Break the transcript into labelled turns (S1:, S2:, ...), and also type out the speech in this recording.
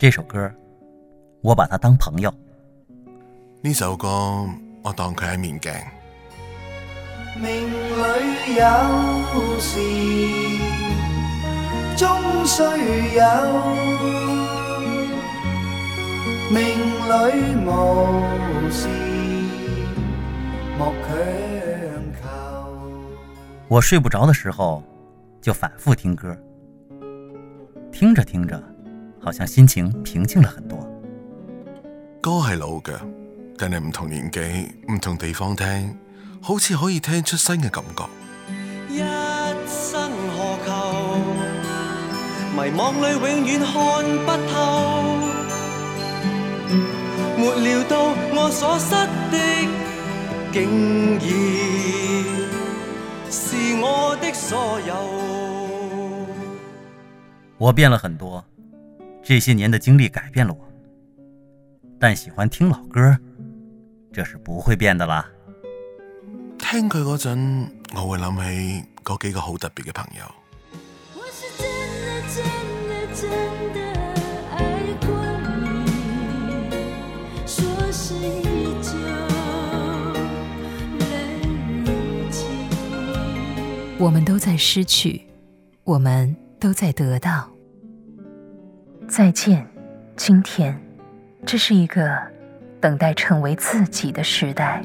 S1: 这首歌，我把他当朋友。
S2: 呢首歌，我当佢一面镜。
S3: 命里有事终须有，命里无事莫强求。
S1: 我睡不着的时候，就反复听歌，听着听着。好像心情平静了很多。
S2: 歌系老嘅，但系唔同年纪、唔同地方听，好似可以听出新嘅感觉。
S4: 一生何求？迷惘里永远看不透。没料到我所失的，竟然是我的所有。
S1: 我变了很多。这些年的经历改变了我，但喜欢听老歌，这是不会变的啦。
S2: 听佢嗰阵，我会谂起嗰几个好特别嘅朋友。
S5: 我
S6: 们都在失去，我们都在得到。再见，今天，这是一个等待成为自己的时代。